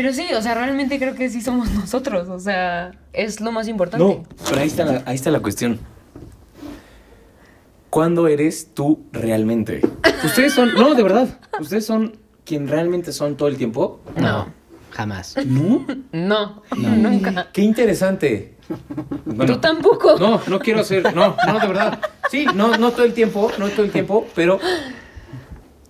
Pero sí, o sea, realmente creo que sí somos nosotros. O sea, es lo más importante. No, pero ahí está la, ahí está la cuestión. ¿Cuándo eres tú realmente? Ustedes son, no, de verdad, ustedes son quien realmente son todo el tiempo. No, jamás. ¿No? No, nunca. Qué interesante. Bueno, Tú tampoco. No, no quiero hacer, no, no, de verdad. Sí, no, no todo el tiempo, no todo el tiempo, pero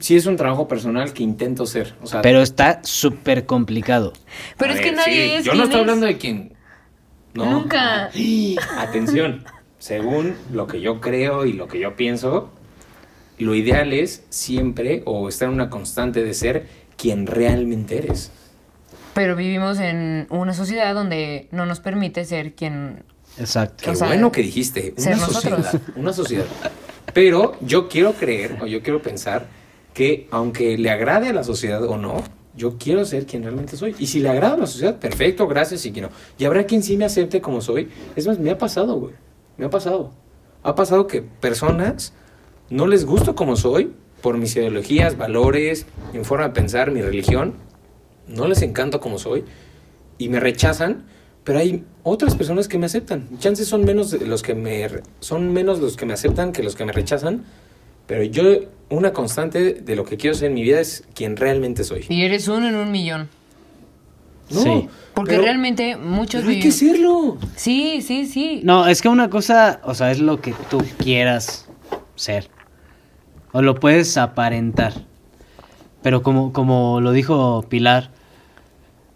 sí es un trabajo personal que intento ser. O sea, Pero está súper complicado. Pero a es que nadie sí, es. Yo no estoy es. hablando de quien. No. Nunca. Atención, según lo que yo creo y lo que yo pienso, lo ideal es siempre o estar en una constante de ser quien realmente eres. Pero vivimos en una sociedad donde no nos permite ser quien. Exacto. Qué O sea, bueno que dijiste, ser una nosotros. sociedad, una sociedad. Pero yo quiero creer o yo quiero pensar que aunque le agrade a la sociedad o no, yo quiero ser quien realmente soy. Y si le agrada a la sociedad, perfecto, gracias y que no. Y habrá quien sí me acepte como soy. Es más, me ha pasado, güey. Me ha pasado. Ha pasado que personas no les gusto como soy por mis ideologías, valores, mi forma de pensar, mi religión. No les encanto como soy y me rechazan, pero hay otras personas que me aceptan. Chances son menos los que me son menos los que me aceptan que los que me rechazan, pero yo una constante de lo que quiero ser en mi vida es quien realmente soy. Y eres uno en un millón. No, Sí. Porque pero- realmente muchos pero hay que serlo. Sí, sí, sí. No, es que una cosa, o sea, es lo que tú quieras ser. O lo puedes aparentar. Pero como, como lo dijo Pilar,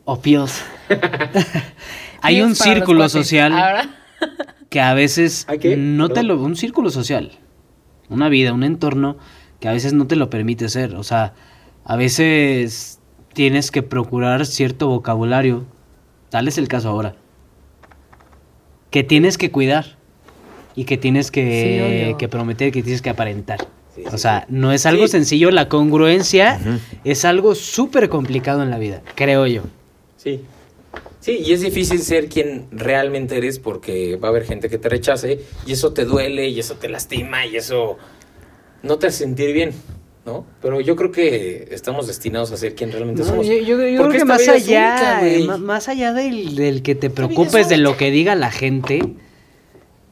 o Pios, hay un círculo social Ahora. que a veces no te lo... Un círculo social, una vida, un entorno que a veces no te lo permite ser. O sea, a veces tienes que procurar cierto vocabulario. Tal es el caso ahora. Que tienes que cuidar. Y que tienes que, prometer, que tienes que aparentar. Sí, o sí, sea, no es algo Sí. sencillo. La congruencia es algo súper complicado en la vida, creo yo. Sí. Sí, y es difícil ser quien realmente eres porque va a haber gente que te rechace y eso te duele y eso te lastima y eso no te hace sentir bien, ¿no? Pero yo creo que estamos destinados a ser quien realmente No, somos. yo, yo- yo Porque creo que más allá, única, eh, más allá del, del que te preocupes de lo que diga la gente,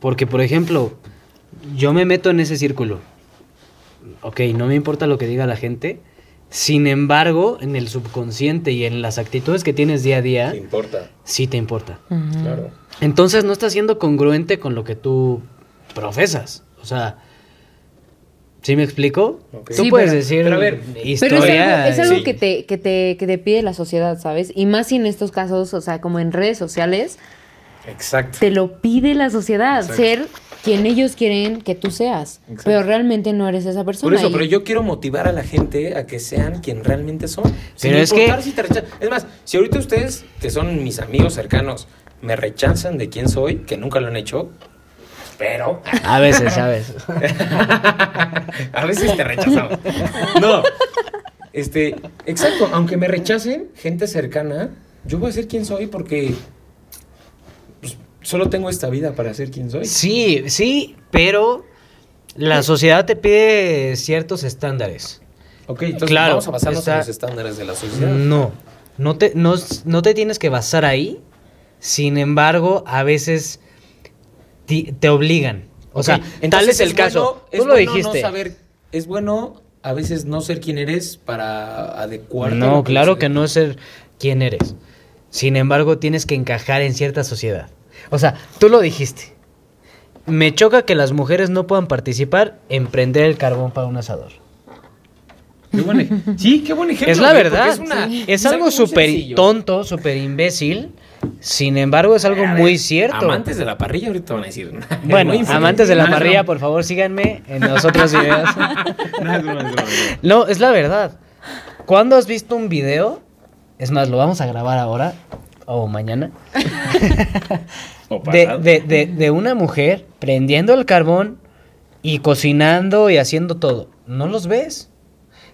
porque por ejemplo, yo me meto en ese círculo. Ok, no me importa lo que diga la gente. Sin embargo, en el subconsciente y en las actitudes que tienes día a día, ¿Qué importa? sí te importa. Claro. Entonces no estás siendo congruente con lo que tú profesas. O sea, ¿sí me explico? Tú Sí, puedes pero- decir pero a ver, historia. Pero es algo, es algo sí. que, te, que, te, que te pide la sociedad, ¿sabes? Y más si en estos casos, o sea, como en redes sociales, Exacto. te lo pide la sociedad, Exacto. ser quien ellos quieren que tú seas. Exacto. Pero realmente no eres esa persona. Por eso, y- pero yo quiero motivar a la gente a que sean quien realmente son. Sin Pero es que- si te rechazan. Es más, si ahorita ustedes, que son mis amigos cercanos, me rechazan de quién soy, que nunca lo han hecho, pero A veces, a veces. a veces te rechazamos. No. Este, exacto, aunque me rechacen gente cercana, yo voy a ser quien soy porque solo tengo esta vida para ser quien soy. Sí, sí, pero la sociedad te pide ciertos estándares. Ok, entonces Claro, vamos a basarnos está- en los estándares de la sociedad. No, no te, no, no te tienes que basar ahí. Sin embargo, a veces ti- te obligan. O sea, entonces tal es el caso. bueno- Tú es lo bueno dijiste. No saber, es bueno a veces no ser quien eres para adecuarte. No, claro se- que no ser quien eres. Sin embargo, tienes que encajar en cierta sociedad. O sea, tú lo dijiste. Me choca que las mujeres no puedan participar en prender el carbón para un asador. Qué buen sí, qué buen ejemplo. Es la verdad. Es, una- Es algo súper tonto, súper imbécil. Sin embargo, es algo ver, muy cierto. Amantes de la parrilla ahorita van a decir. Bueno, amantes de la parrilla, por favor, síganme en los otros videos. No, es la verdad. ¿Cuándo has visto un video? Es más, lo vamos a grabar ahora o mañana. De, de, de, de una mujer prendiendo el carbón y cocinando y haciendo todo. ¿No los ves?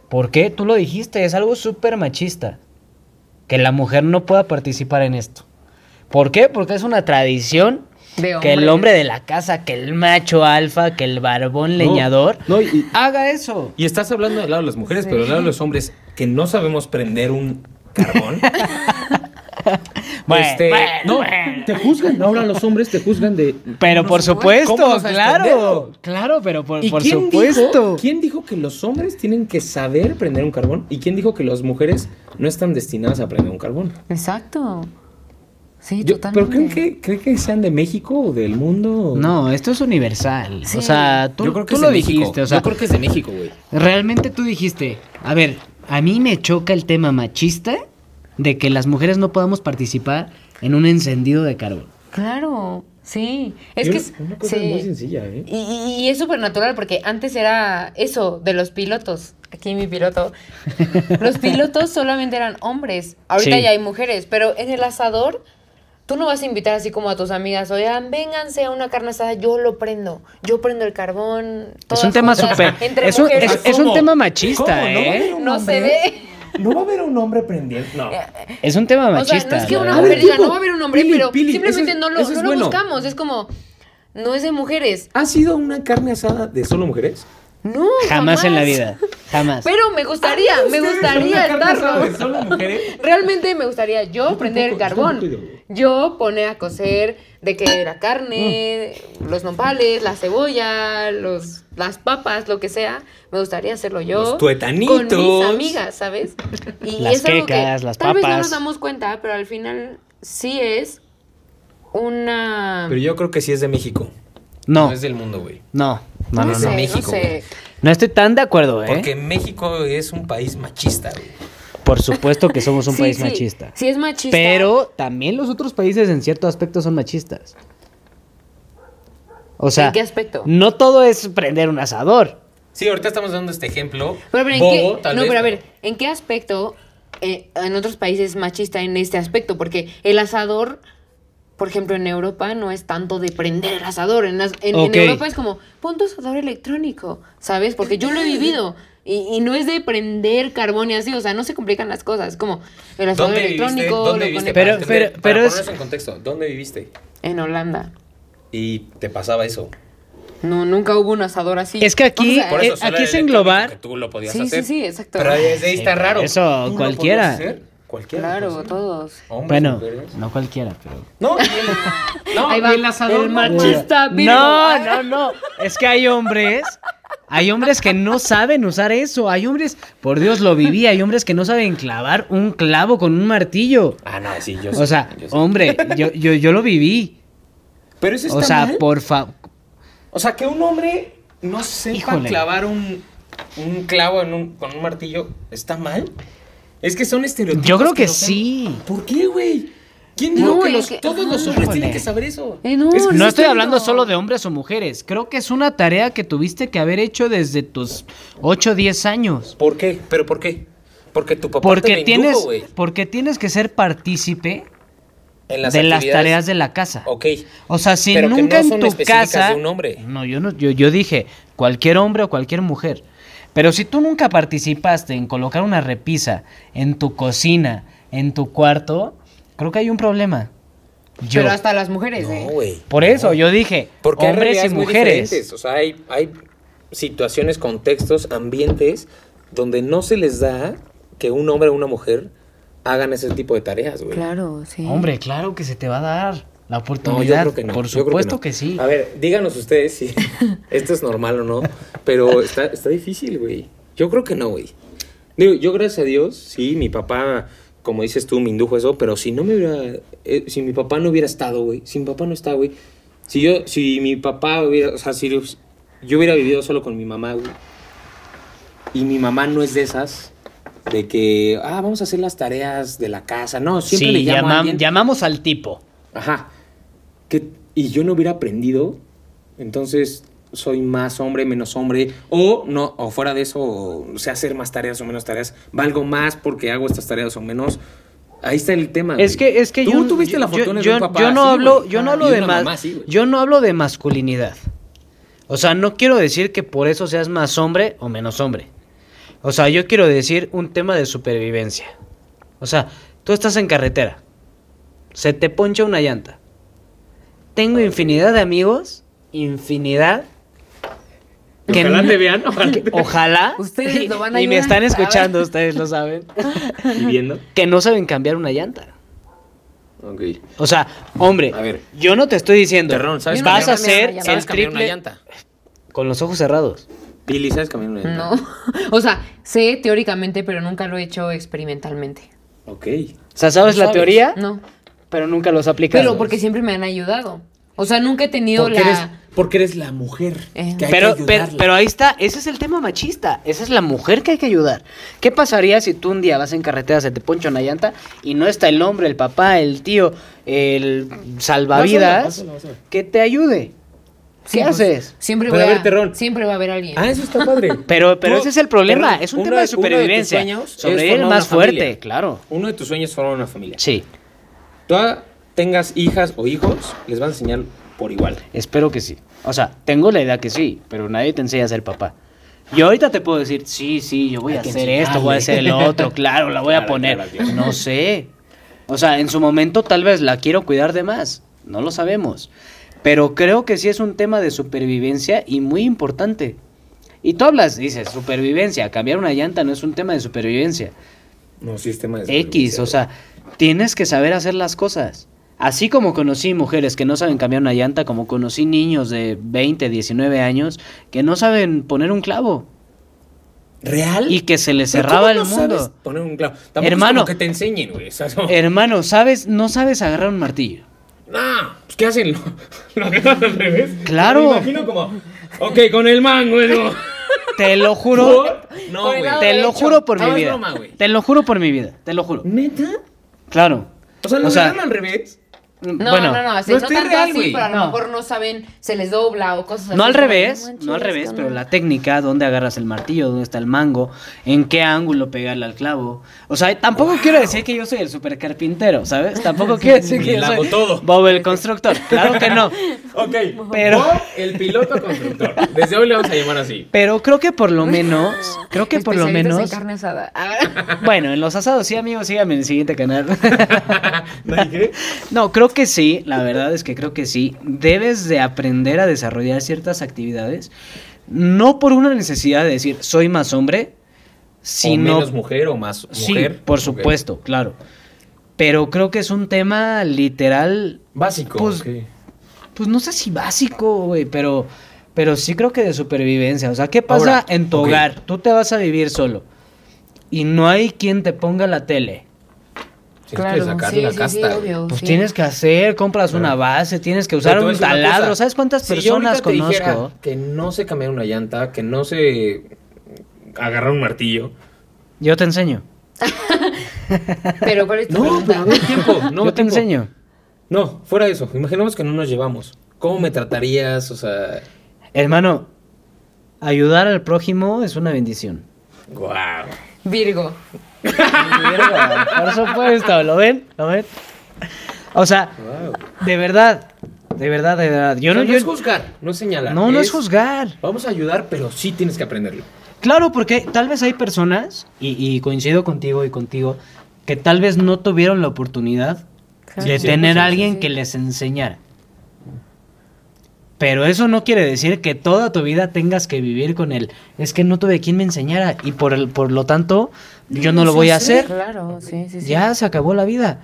¿Por qué? Tú lo dijiste, es algo súper machista. Que la mujer no pueda participar en esto. ¿Por qué? Porque es una tradición De que el hombre de la casa, que el macho alfa, que el barbón leñador no, y- haga eso. Y estás hablando del lado de las mujeres, pero del lado de los hombres que no sabemos prender un carbón. Bueno, este, bueno, no, bueno. te juzgan. Ahora los hombres te juzgan de. Pero por supuesto, ¿Cómo vas a claro. Claro, pero por, ¿Y por quién supuesto. Dijo, ¿Quién dijo que los hombres tienen que saber prender un carbón? ¿Y quién dijo que las mujeres no están destinadas a prender un carbón? Exacto. Sí, Yo- totalmente. ¿Pero creen que, creen que sean de México o del mundo? No, esto es universal. Sí. O sea, tú, Yo creo que tú es lo de México. dijiste. O sea, Yo creo que es de México, güey. realmente tú dijiste, a ver, a mí me choca el tema machista de que las mujeres no podamos participar en un encendido de carbón. Claro, sí. Es que es, una cosa sí. muy sencilla, ¿eh? Y, y- y es súper natural porque antes era eso de los pilotos. Aquí mi piloto. Los pilotos solamente eran hombres. Ahorita Sí. ya hay mujeres. Pero en el asador, tú no vas a invitar así como a tus amigas. Oigan, vénganse a una carne asada. Yo lo prendo. Yo prendo el carbón. Es un tema súper... Es, un- mujeres. es- es un ¿Cómo? tema machista, ¿Cómo? ¿No ¿eh? No se hombre? ve. No va a haber un hombre prendiendo. No. Es un tema O machista. sea, no es que una mujer ver, diga, tipo, no va a haber un hombre, Pili, pero Pili, simplemente es- no lo, no lo bueno. buscamos. Es como, no es de mujeres. ¿Ha sido una carne asada de solo mujeres? No, Jamás en la vida. Jamás. Pero me gustaría, me gustaría estarlo. solo mujeres? Realmente me gustaría yo Yo prender carbón. Yo poner a cocer de que la carne, los nopales, la cebolla, los, las papas, lo que sea. Me gustaría hacerlo yo. Los tuetanitos. Con mis amigas, ¿sabes? Y Las es algo que las tal vez no papas. nos damos cuenta, pero al final sí es una... Pero yo creo que sí es de México. No, es del mundo, güey. no, no, no, sé, no. de México, no sé. No estoy tan de acuerdo, ¿eh? Porque México es un país machista, güey. Por supuesto que somos un Sí, país sí, machista. Sí es machista. Pero también los otros países en cierto aspecto son machistas. O sea, ¿En qué aspecto? no todo es prender un asador. Sí, ahorita estamos dando este ejemplo. Pero, pero, ¿en bobo, qué, tal no, vez, pero a ver, ¿en qué aspecto eh, en otros países es machista en este aspecto? Porque el asador, por ejemplo, en Europa no es tanto de prender el asador. En. Europa es como, pon tu asador electrónico, ¿sabes? Porque yo lo he vivido. Y, y no es de prender carbón y así, o sea, no se complican las cosas. Es como el asador ¿Dónde viviste? electrónico, ¿Dónde lo viviste? Pero- Para pero- para pero es- en contexto, ¿dónde viviste? En Holanda. Y te pasaba eso. No, nunca hubo un asador así. Es que aquí- O sea, Por Eh, eso solo aquí es englobar- que tú lo podías Sí, sí, hacer. sí, exacto. Pero desde ahí está Sí, raro. eso ¿Tú lo cualquiera. hacer? Cualquiera. Claro, hacer. todos. Hombres, Bueno, mujeres. no cualquiera, pero... No, no, Ahí va, y el asador. el no, machista. No, no, no. Es que hay hombres. Hay hombres que no saben usar eso. Hay hombres, por Dios lo viví, hay hombres que no saben clavar un clavo con un martillo. Ah, no, sí, yo. O sea, yo hombre, yo, yo, yo lo viví. Pero eso está O sea, mal. por favor. O sea, que un hombre no sepa Híjole. clavar un, un clavo en un, con un martillo, ¿está mal? Es que son estereotipos. Yo creo que sí. ¿Por qué, güey? ¿Quién dijo No, que, los- que- todos los hombres tienen que saber eso? Eh, no, Es que No sí estoy hablando solo de hombres o mujeres. Creo que es una tarea que tuviste que haber hecho desde tus 8 o 10 años. ¿Por qué? ¿Pero por qué? Porque tu papá te Porque lo tienes, indujo, güey, porque tienes que ser partícipe en las de las tareas de la casa. Ok. O sea, si Pero que nunca no en son tu casa. de un hombre. No, yo no, yo, yo dije cualquier hombre o cualquier mujer. Pero si tú nunca participaste en colocar una repisa en tu cocina, en tu cuarto, creo que hay un problema. Yo. Pero hasta las mujeres, No, ¿eh? güey. Por eso, yo dije, Porque hay hombres y realidades muy mujeres. O sea, hay, hay situaciones, contextos, ambientes donde no se les da que un hombre o una mujer hagan ese tipo de tareas, güey. Claro, sí. Hombre, claro que se te va a dar la No, yo oportunidad. creo que no. Por yo creo supuesto no. que, sí. A ver, díganos ustedes si esto es normal o no. Pero está, está difícil, güey. Yo creo que no, güey. Digo, yo gracias a Dios, sí, mi papá, como dices tú, me indujo eso, pero si no me hubiera, eh, si mi papá no hubiera estado, güey, si mi papá no está, güey, si yo, si mi papá hubiera, o sea, si yo, hubiera vivido solo con mi mamá, güey, y mi mamá no es de esas, de que, ah, vamos a hacer las tareas de la casa, no, siempre sí, le llamo a llamamos al tipo. Ajá. Que, y yo no hubiera aprendido, entonces soy más hombre, menos hombre, o no, o fuera de eso, o sé hacer más tareas o menos tareas, valgo más porque hago estas tareas o menos. Ahí está el tema. Es güey. que, es que Tú yo, tuviste yo- la fortuna yo, de un papá yo no así, hablo, güey. yo no Ah, hablo de mamá güey. yo no hablo de masculinidad. O sea, no quiero decir que por eso seas más hombre o menos hombre. O sea, yo quiero decir un tema de supervivencia. O sea, tú estás en carretera. Se te poncha una llanta. Tengo infinidad de amigos, infinidad. Que Ojalá te vean, ojalá te ojalá. Ustedes y, lo van a y me están escuchando, ustedes lo saben. Y viendo. Que no saben cambiar una llanta. Ok. O sea, hombre, A ver. yo no te estoy diciendo, Terrón, ¿sabes vas cambiar a llanta? el ¿Sabes cambiar una triple llanta? con los ojos cerrados. Pili, ¿sabes cambiar una llanta? No. O sea, sé teóricamente, pero nunca lo he hecho experimentalmente. Ok. O sea, ¿sabes ¿No la sabes? teoría? No. Pero nunca los has aplicado. Pero porque siempre me han ayudado. O sea, nunca he tenido Porque, la. eres, porque eres la mujer. Eh. que hay Pero, que pero, ahí está, ese es el tema machista. Esa es la mujer que hay que ayudar. ¿Qué pasaría si tú un día vas en carretera, se te poncha una llanta y no está el hombre, el papá, el tío, el salvavidas que te ayude? ¿Qué pues, haces? Siempre Pero voy a ver, a, Terrón. Siempre va a haber alguien. Ah, eso está padre. Pero, pero ese es el problema. Terrón, es un uno tema de supervivencia. Sobre el formar más familia. fuerte, claro. Uno de tus sueños es formar una familia. Sí, Tú tengas hijas o hijos, les vas a enseñar por igual. espero que sí. O sea, tengo la idea que sí, pero nadie te enseña a ser papá. Yo ahorita te puedo decir, sí, sí, yo voy Hay a hacer esto, voy a hacer el otro, claro, la voy a poner. claro, claro. No sé. O sea, en su momento tal vez la quiero cuidar de más, no lo sabemos. Pero creo que sí es un tema de supervivencia y muy importante. Y tú hablas, dices, supervivencia, cambiar una llanta no es un tema de supervivencia. No, sistema de X, supervivencia. o sea, tienes que saber hacer las cosas. Así como conocí mujeres que no saben cambiar una llanta, como conocí niños de 20, 19 años que no saben poner un clavo ¿Real? y que se les ¿Pero cerraba el no sabes mundo. Poner un clavo. Tampoco Hermano. Es como que te enseñen, güey. o sea, no- Hermano, ¿sabes? No sabes agarrar un martillo. No, pues ¿qué hacen? ¿Lo, lo agarran al revés? Claro. Me imagino como, ok, con el mango, ¿no? Te lo juro. No, Por el güey. Te lo juro por No, mi es vida. broma, güey. Te lo juro por mi vida. Te lo juro. ¿Neta? Claro. O sea, ¿lo O sea, agarran al revés? No, bueno, no, no, así, no no, tanto real, así, pero a lo No. mejor no saben, se les dobla o cosas así. No al revés, manches, no al revés, pero no. la técnica, dónde agarras el martillo, dónde está el mango, en qué ángulo pegarle al clavo. O sea, tampoco quiero decir que yo soy el super carpintero, ¿sabes? Tampoco quiero decir que yo soy todo. Bob el constructor. Claro que no. Ok, Pero- Bob, el piloto constructor. Desde hoy le vamos a llamar así. Pero creo que por lo menos, creo que por lo menos, en carne asada. bueno, en los asados sí, amigos, síganme en el siguiente canal. ¿No? No, creo que sí, la verdad es que creo que sí. Debes de aprender a desarrollar ciertas actividades, no por una necesidad de decir soy más hombre, O sino menos mujer o más Sí, mujer. por Ok. supuesto, claro. Pero creo que es un tema literal, Básico. Pues, pues no sé si básico, güey, pero, pero sí creo que de supervivencia. O sea, ¿qué pasa Ahora, en tu hogar? Tú te vas a vivir solo y no hay quien te ponga la tele. Tienes que sacar sí, la sí, sí, casta. obvio, Pues sí. tienes que hacer, compras una base, tienes que usar un taladro. ¿Sabes cuántas Si yo personas te conozco? que no sé cambiar una llanta, que no sé agarrar un martillo. Yo te enseño. Pero ¿cuál es tu No, pero no hay tiempo. No, Yo te tiempo. enseño. No, fuera de eso. Imaginemos que no nos llevamos. ¿Cómo me tratarías? O sea, Hermano, ayudar al prójimo es una bendición. wow. Virgo. Por supuesto, ¿lo ven? ¿Lo ven? O sea, de verdad, de verdad, de verdad. Yo no, no, yo- es juzgar, no es señalar. no, no es juzgar. Vamos a ayudar, pero sí tienes que aprenderlo. Claro, porque tal vez hay personas, y, y coincido contigo y contigo, que tal vez no tuvieron la oportunidad de Sí, tener sí, a alguien sí. que les enseñara. Pero eso no quiere decir que toda tu vida tengas que vivir con él. Es que no tuve quien me enseñara y por, el, por lo tanto yo no lo voy a hacer. Claro, sí, sí, sí. Ya se acabó la vida.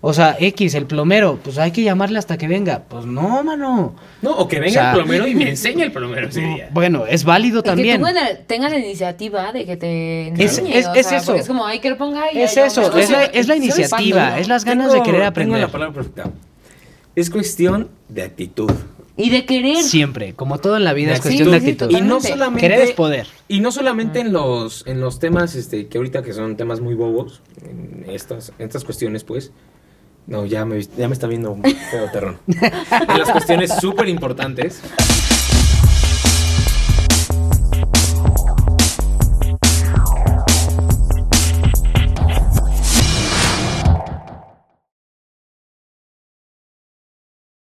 O sea, X, el plomero, pues hay que llamarle hasta que venga. Pues no, mano. No, o que venga O sea- el plomero y me enseñe el plomero ese día. Bueno, es válido que también. tú tengas- tengas la iniciativa de que te Es- enseñe, es- o es sea, eso. Es como, ay, que lo ponga y Es ya eso, es la, es la ¿Sabes iniciativa, es las ganas Tengo- de querer tengo aprender. la palabra perfecta. Es cuestión de actitud. Y de querer. Siempre, como todo en la vida, es cuestión de actitud. actitud. Y no solamente. Querer es poder. Y no solamente en los, en los temas este, que ahorita que son temas muy bobos, en estas, en estas cuestiones, pues. No, ya me, ya me está viendo feo terrón. en las cuestiones súper importantes.